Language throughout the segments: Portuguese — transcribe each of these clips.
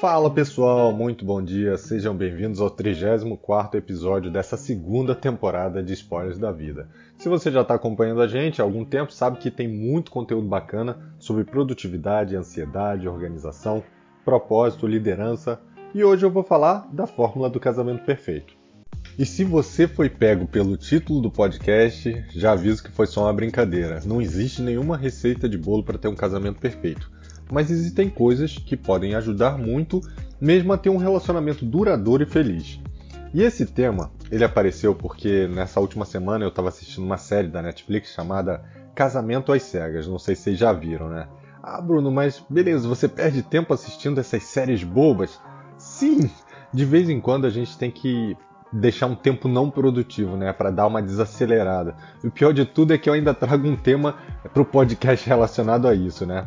Fala pessoal, muito bom dia, sejam bem-vindos ao 34 episódio dessa segunda temporada de Spoilers da Vida. Se você já está acompanhando a gente há algum tempo, sabe que tem muito conteúdo bacana sobre produtividade, ansiedade, organização, propósito, liderança e hoje eu vou falar da fórmula do casamento perfeito. E se você foi pego pelo título do podcast, já aviso que foi só uma brincadeira. Não existe nenhuma receita de bolo para ter um casamento perfeito mas existem coisas que podem ajudar muito mesmo a ter um relacionamento duradouro e feliz. E esse tema, ele apareceu porque nessa última semana eu estava assistindo uma série da Netflix chamada Casamento às Cegas, não sei se vocês já viram, né? Ah, Bruno, mas beleza, você perde tempo assistindo essas séries bobas? Sim, de vez em quando a gente tem que deixar um tempo não produtivo, né, para dar uma desacelerada. E o pior de tudo é que eu ainda trago um tema para o podcast relacionado a isso, né?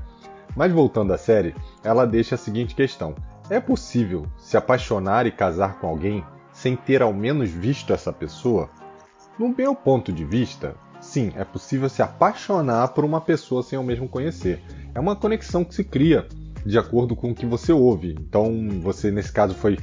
Mas voltando à série, ela deixa a seguinte questão: é possível se apaixonar e casar com alguém sem ter ao menos visto essa pessoa? No meu ponto de vista, sim, é possível se apaixonar por uma pessoa sem ao mesmo conhecer. É uma conexão que se cria de acordo com o que você ouve. Então, você nesse caso foi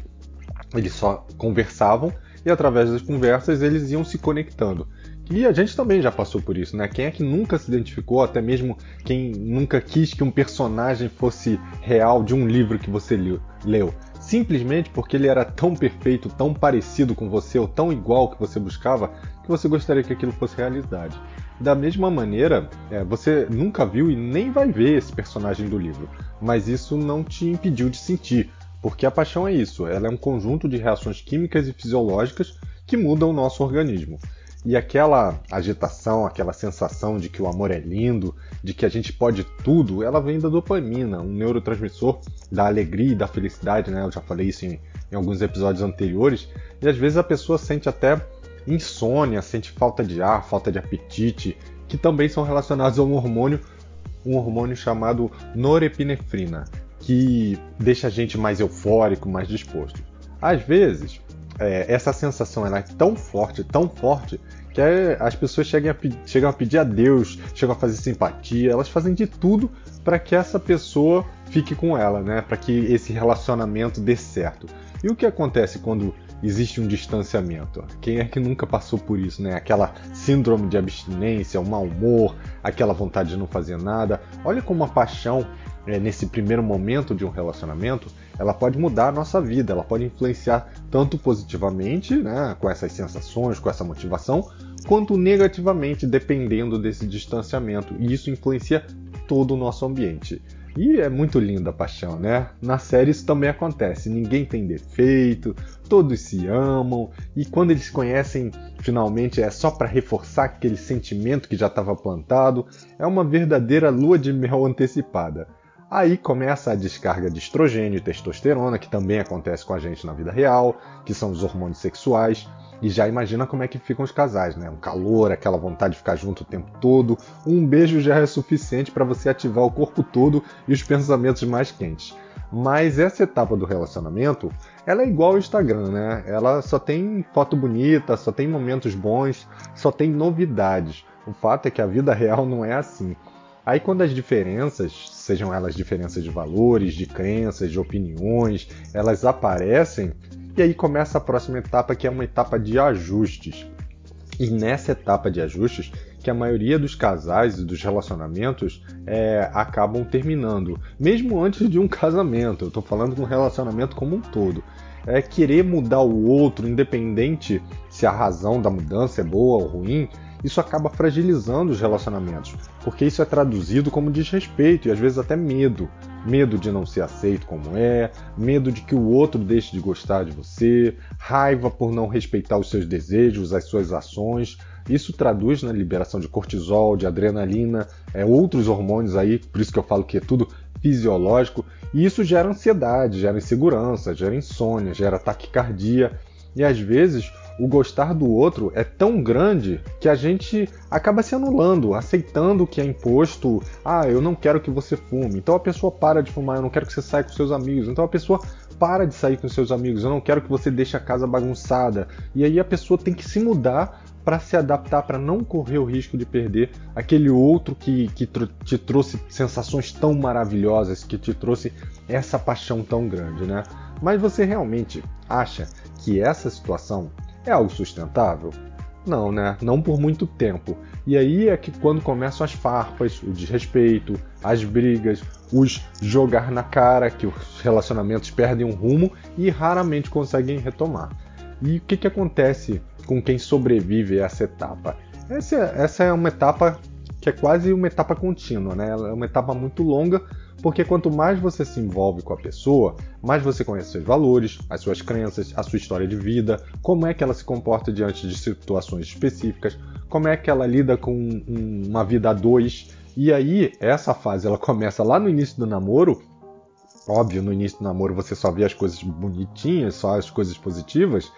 eles só conversavam e através das conversas eles iam se conectando. E a gente também já passou por isso, né? Quem é que nunca se identificou, até mesmo quem nunca quis que um personagem fosse real de um livro que você leu? Simplesmente porque ele era tão perfeito, tão parecido com você ou tão igual que você buscava, que você gostaria que aquilo fosse realidade. Da mesma maneira, é, você nunca viu e nem vai ver esse personagem do livro, mas isso não te impediu de sentir, porque a paixão é isso, ela é um conjunto de reações químicas e fisiológicas que mudam o nosso organismo. E aquela agitação, aquela sensação de que o amor é lindo, de que a gente pode tudo, ela vem da dopamina, um neurotransmissor da alegria e da felicidade, né? Eu já falei isso em, em alguns episódios anteriores. E às vezes a pessoa sente até insônia, sente falta de ar, falta de apetite, que também são relacionados a um hormônio, um hormônio chamado norepinefrina, que deixa a gente mais eufórico, mais disposto. Às vezes, é, essa sensação ela é tão forte, tão forte, que é, as pessoas chegam a, chegam a pedir a Deus, chegam a fazer simpatia, elas fazem de tudo para que essa pessoa fique com ela, né? Para que esse relacionamento dê certo. E o que acontece quando existe um distanciamento? Quem é que nunca passou por isso, né? Aquela síndrome de abstinência, o mau humor, aquela vontade de não fazer nada. Olha como a paixão é, nesse primeiro momento de um relacionamento, ela pode mudar a nossa vida, ela pode influenciar tanto positivamente, né, com essas sensações, com essa motivação, quanto negativamente, dependendo desse distanciamento. E isso influencia todo o nosso ambiente. E é muito linda a paixão, né? Na série isso também acontece. Ninguém tem defeito, todos se amam e quando eles se conhecem, finalmente é só para reforçar aquele sentimento que já estava plantado. É uma verdadeira lua de mel antecipada. Aí começa a descarga de estrogênio e testosterona, que também acontece com a gente na vida real, que são os hormônios sexuais. E já imagina como é que ficam os casais, né? Um calor, aquela vontade de ficar junto o tempo todo. Um beijo já é suficiente para você ativar o corpo todo e os pensamentos mais quentes. Mas essa etapa do relacionamento, ela é igual ao Instagram, né? Ela só tem foto bonita, só tem momentos bons, só tem novidades. O fato é que a vida real não é assim. Aí quando as diferenças, sejam elas diferenças de valores, de crenças, de opiniões, elas aparecem, e aí começa a próxima etapa que é uma etapa de ajustes. E nessa etapa de ajustes, que a maioria dos casais e dos relacionamentos é, acabam terminando, mesmo antes de um casamento. Eu estou falando de um relacionamento como um todo. É querer mudar o outro, independente se a razão da mudança é boa ou ruim, isso acaba fragilizando os relacionamentos, porque isso é traduzido como desrespeito e às vezes até medo. Medo de não ser aceito como é, medo de que o outro deixe de gostar de você, raiva por não respeitar os seus desejos, as suas ações. Isso traduz na liberação de cortisol, de adrenalina, é, outros hormônios aí, por isso que eu falo que é tudo fisiológico, e isso gera ansiedade, gera insegurança, gera insônia, gera taquicardia, e às vezes o gostar do outro é tão grande que a gente acaba se anulando, aceitando o que é imposto. Ah, eu não quero que você fume. Então a pessoa para de fumar, eu não quero que você saia com seus amigos. Então a pessoa para de sair com seus amigos, eu não quero que você deixe a casa bagunçada. E aí a pessoa tem que se mudar para se adaptar, para não correr o risco de perder aquele outro que, que te trouxe sensações tão maravilhosas, que te trouxe essa paixão tão grande, né? Mas você realmente acha que essa situação é algo sustentável? Não, né? Não por muito tempo. E aí é que quando começam as farpas, o desrespeito, as brigas, os jogar na cara, que os relacionamentos perdem um rumo e raramente conseguem retomar. E o que, que acontece com quem sobrevive a essa etapa? Essa, essa é uma etapa que é quase uma etapa contínua, né? Ela é uma etapa muito longa, porque quanto mais você se envolve com a pessoa, mais você conhece seus valores, as suas crenças, a sua história de vida, como é que ela se comporta diante de situações específicas, como é que ela lida com uma vida a dois. E aí, essa fase ela começa lá no início do namoro. Óbvio, no início do namoro você só vê as coisas bonitinhas, só as coisas positivas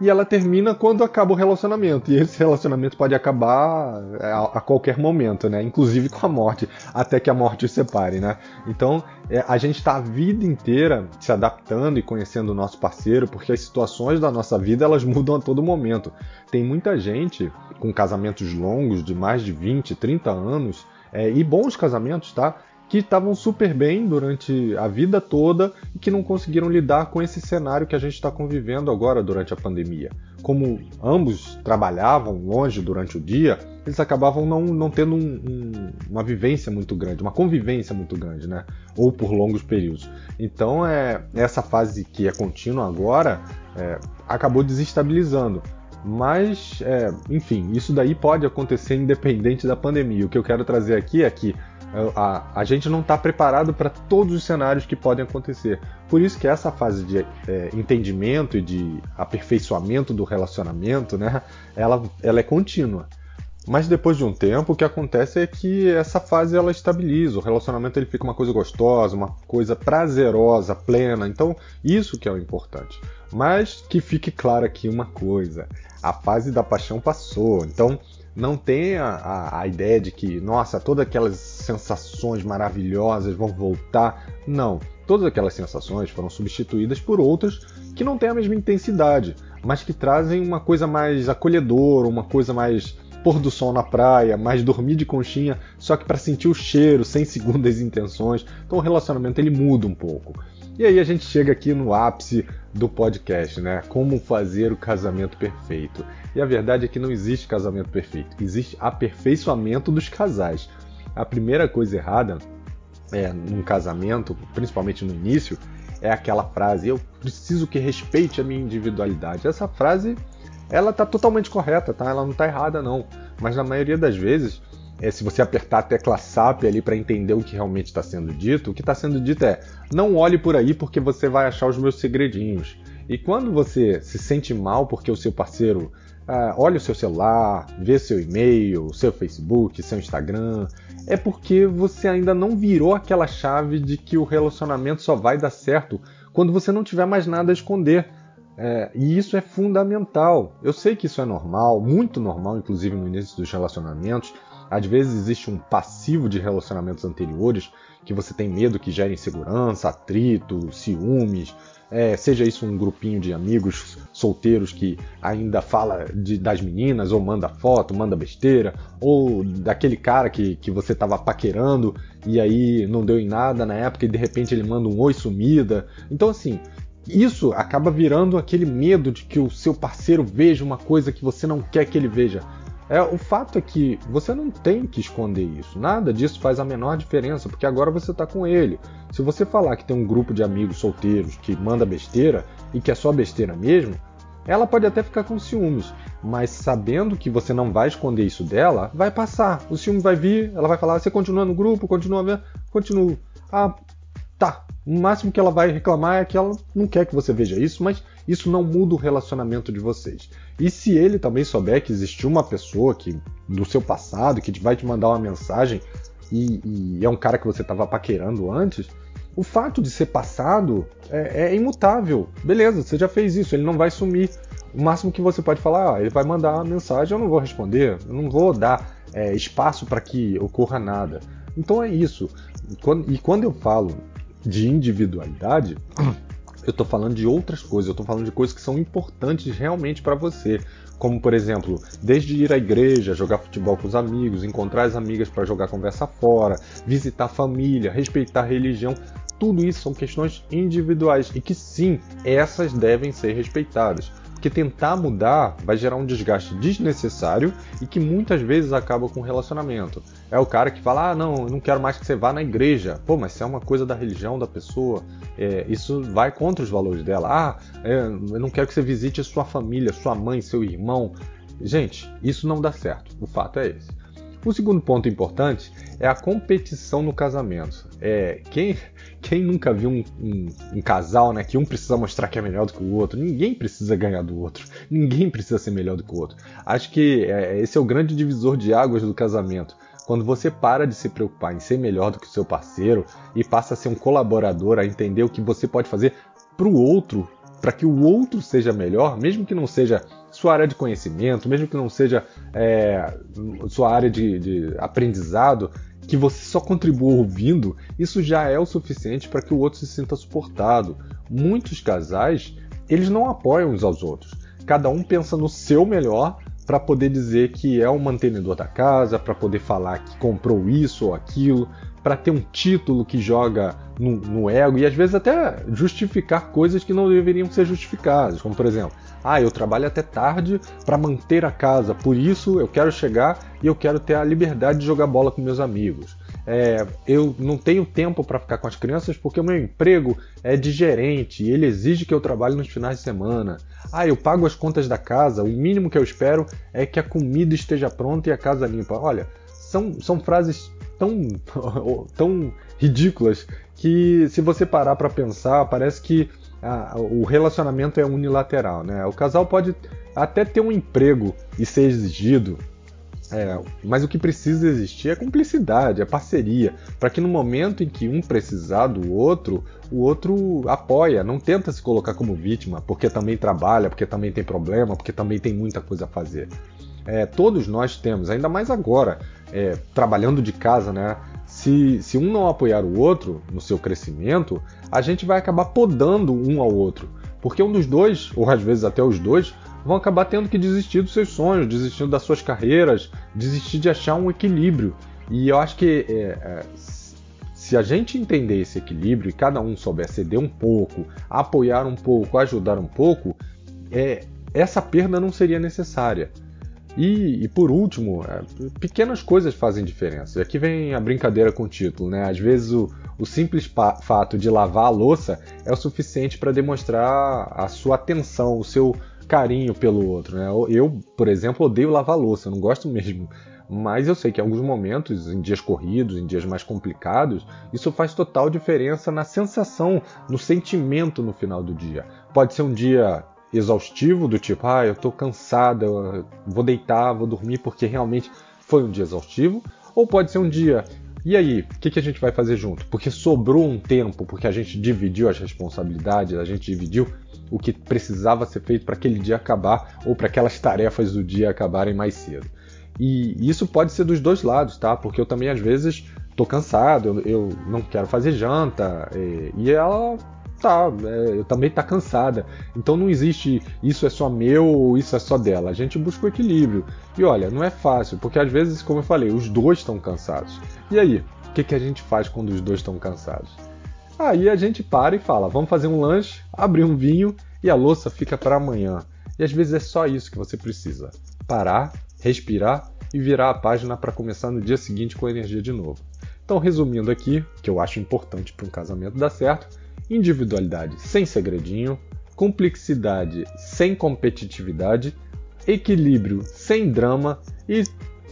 e ela termina quando acaba o relacionamento. E esse relacionamento pode acabar é, a, qualquer momento, né? Inclusive com a morte, até que a morte os separe, né? Então é, a gente está a vida inteira se adaptando e conhecendo o nosso parceiro, porque as situações da nossa vida elas mudam a todo momento. Tem muita gente com casamentos longos de mais de 20, 30 anos é, e bons casamentos, tá? Que estavam super bem durante a vida toda e que não conseguiram lidar com esse cenário que a gente está convivendo agora durante a pandemia. Como ambos trabalhavam longe durante o dia, eles acabavam não, não tendo um, um, uma vivência muito grande, uma convivência muito grande, né? Ou por longos períodos. Então, é, essa fase que é contínua agora é, acabou desestabilizando. Mas, é, enfim, isso daí pode acontecer independente da pandemia. O que eu quero trazer aqui é que a, a gente não está preparado para todos os cenários que podem acontecer. Por isso que essa fase de é, entendimento e de aperfeiçoamento do relacionamento, né, ela, ela é contínua. Mas depois de um tempo, o que acontece é que essa fase ela estabiliza, o relacionamento ele fica uma coisa gostosa, uma coisa prazerosa, plena. Então, isso que é o importante. Mas que fique claro aqui uma coisa: a fase da paixão passou. Então, não tenha a, a, ideia de que, nossa, todas aquelas sensações maravilhosas vão voltar. Não. Todas aquelas sensações foram substituídas por outras que não têm a mesma intensidade, mas que trazem uma coisa mais acolhedora, uma coisa mais pôr do sol na praia, mais dormir de conchinha, só que para sentir o cheiro, sem segundas intenções. Então o relacionamento ele muda um pouco. E aí a gente chega aqui no ápice do podcast, né? Como fazer o casamento perfeito. E a verdade é que não existe casamento perfeito, existe aperfeiçoamento dos casais. A primeira coisa errada é, num casamento, principalmente no início, é aquela frase: eu preciso que respeite a minha individualidade. Essa frase, ela tá totalmente correta, tá? Ela não tá errada não. Mas na maioria das vezes, é, se você apertar a tecla SAP ali para entender o que realmente está sendo dito, o que está sendo dito é: não olhe por aí porque você vai achar os meus segredinhos. E quando você se sente mal porque o seu parceiro ah, olha o seu celular, vê seu e-mail, seu Facebook, seu Instagram, é porque você ainda não virou aquela chave de que o relacionamento só vai dar certo quando você não tiver mais nada a esconder. É, e isso é fundamental. Eu sei que isso é normal, muito normal, inclusive no início dos relacionamentos. Às vezes existe um passivo de relacionamentos anteriores que você tem medo que gere insegurança, atrito, ciúmes, é, seja isso um grupinho de amigos solteiros que ainda fala de, das meninas, ou manda foto, manda besteira, ou daquele cara que, que você estava paquerando e aí não deu em nada na época e de repente ele manda um oi sumida. Então, assim, isso acaba virando aquele medo de que o seu parceiro veja uma coisa que você não quer que ele veja. É, o fato é que você não tem que esconder isso. Nada disso faz a menor diferença, porque agora você está com ele. Se você falar que tem um grupo de amigos solteiros que manda besteira e que é só besteira mesmo, ela pode até ficar com ciúmes, mas sabendo que você não vai esconder isso dela, vai passar. O ciúme vai vir, ela vai falar: você continua no grupo, continua vendo, continuo. Ah, tá. O máximo que ela vai reclamar é que ela não quer que você veja isso, mas isso não muda o relacionamento de vocês. E se ele também souber que existiu uma pessoa que do seu passado que vai te mandar uma mensagem e, e é um cara que você estava paquerando antes, o fato de ser passado é, é, imutável. Beleza, você já fez isso, ele não vai sumir. O máximo que você pode falar, ah, ele vai mandar uma mensagem, eu não vou responder, eu não vou dar é, espaço para que ocorra nada. Então é isso. E quando, e quando eu falo de individualidade, Eu estou falando de outras coisas, eu estou falando de coisas que são importantes realmente para você. Como, por exemplo, desde ir à igreja, jogar futebol com os amigos, encontrar as amigas para jogar conversa fora, visitar a família, respeitar a religião. Tudo isso são questões individuais e que sim, essas devem ser respeitadas. Porque tentar mudar vai gerar um desgaste desnecessário e que muitas vezes acaba com o relacionamento. É o cara que fala: ah, não, eu não quero mais que você vá na igreja. Pô, mas se é uma coisa da religião da pessoa, é, isso vai contra os valores dela. Ah, é, eu não quero que você visite sua família, sua mãe, seu irmão. Gente, isso não dá certo. O fato é esse. O segundo ponto importante é a competição no casamento. É, quem, quem nunca viu um, um, um, casal né, que um precisa mostrar que é melhor do que o outro? Ninguém precisa ganhar do outro. Ninguém precisa ser melhor do que o outro. Acho que é, esse é o grande divisor de águas do casamento. Quando você para de se preocupar em ser melhor do que o seu parceiro e passa a ser um colaborador, a entender o que você pode fazer para o outro, para que o outro seja melhor, mesmo que não seja sua área de conhecimento, mesmo que não seja é, sua área de, de aprendizado, que você só contribua ouvindo, isso já é o suficiente para que o outro se sinta suportado. Muitos casais, eles não apoiam uns aos outros. Cada um pensa no seu melhor para poder dizer que é o mantenedor da casa, para poder falar que comprou isso ou aquilo, para ter um título que joga no, no, ego e às vezes até justificar coisas que não deveriam ser justificadas, como por exemplo, ah, eu trabalho até tarde para manter a casa, por isso eu quero chegar e eu quero ter a liberdade de jogar bola com meus amigos. É, eu não tenho tempo para ficar com as crianças porque o meu emprego é de gerente e ele exige que eu trabalhe nos finais de semana. Ah, eu pago as contas da casa, o mínimo que eu espero é que a comida esteja pronta e a casa limpa. Olha, são, são frases tão, tão ridículas que se você parar para pensar, parece que ah, o relacionamento é unilateral, né? O casal pode até ter um emprego e ser exigido, é, mas o que precisa existir é cumplicidade, é parceria, para que no momento em que um precisar do outro, o outro apoia, não tenta se colocar como vítima, porque também trabalha, porque também tem problema, porque também tem muita coisa a fazer. É, todos nós temos, ainda mais agora, é, trabalhando de casa, né? Se, se um não apoiar o outro no seu crescimento, a gente vai acabar podando um ao outro. Porque um dos dois, ou às vezes até os dois, vão acabar tendo que desistir dos seus sonhos, desistir das suas carreiras, desistir de achar um equilíbrio. E eu acho que é, é, se a gente entender esse equilíbrio e cada um souber ceder um pouco, apoiar um pouco, ajudar um pouco, é, essa perda não seria necessária. E, e, por último, é, pequenas coisas fazem diferença. E aqui vem a brincadeira com o título, né? Às vezes o, o simples fato de lavar a louça é o suficiente para demonstrar a sua atenção, o seu carinho pelo outro, né? Eu, por exemplo, odeio lavar louça, não gosto mesmo. Mas eu sei que em alguns momentos, em dias corridos, em dias mais complicados, isso faz total diferença na sensação, no sentimento no final do dia. Pode ser um dia exaustivo, do tipo, ah, eu tô cansada, vou deitar, vou dormir porque realmente foi um dia exaustivo, ou pode ser um dia, e aí, o que, que a gente vai fazer junto? Porque sobrou um tempo, porque a gente dividiu as responsabilidades, a gente dividiu o que precisava ser feito para aquele dia acabar ou para aquelas tarefas do dia acabarem mais cedo. E isso pode ser dos dois lados, tá? Porque eu também às vezes tô cansado, eu, eu não quero fazer janta e, e ela tá, é, também tá cansada. Então não existe isso é só meu ou isso é só dela. A gente busca o equilíbrio. E olha, não é fácil, porque às vezes, como eu falei, os dois estão cansados. E aí, o que, que a gente faz quando os dois estão cansados? Aí a gente para e fala: vamos fazer um lanche, abrir um vinho e a louça fica para amanhã. E às vezes é só isso que você precisa: parar, respirar e virar a página para começar no dia seguinte com energia de novo. Então, resumindo aqui, que eu acho importante para um casamento dar certo, individualidade sem segredinho, complexidade sem competitividade, equilíbrio sem drama e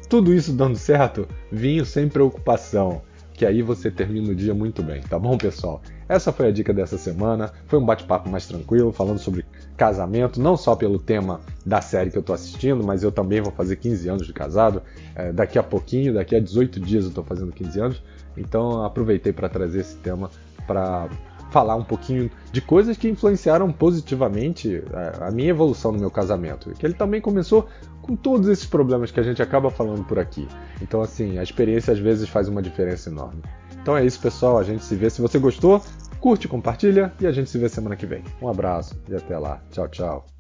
tudo isso dando certo, vinho sem preocupação, que aí você termina o dia muito bem, tá bom, pessoal? Essa foi a dica dessa semana. Foi um bate-papo mais tranquilo, falando sobre casamento, não só pelo tema da série que eu tô assistindo, mas eu também vou fazer 15 anos de casado. É, daqui a pouquinho, daqui a 18 dias eu tô fazendo 15 anos. Então aproveitei para trazer esse tema para falar um pouquinho de coisas que influenciaram positivamente a, a minha evolução no meu casamento. Que ele também começou com todos esses problemas que a gente acaba falando por aqui. Então, assim, a experiência às vezes faz uma diferença enorme. Então é isso, pessoal. A gente se vê. Se você gostou, Curte, compartilha e a gente se vê semana que vem. Um abraço e até lá. Tchau, tchau.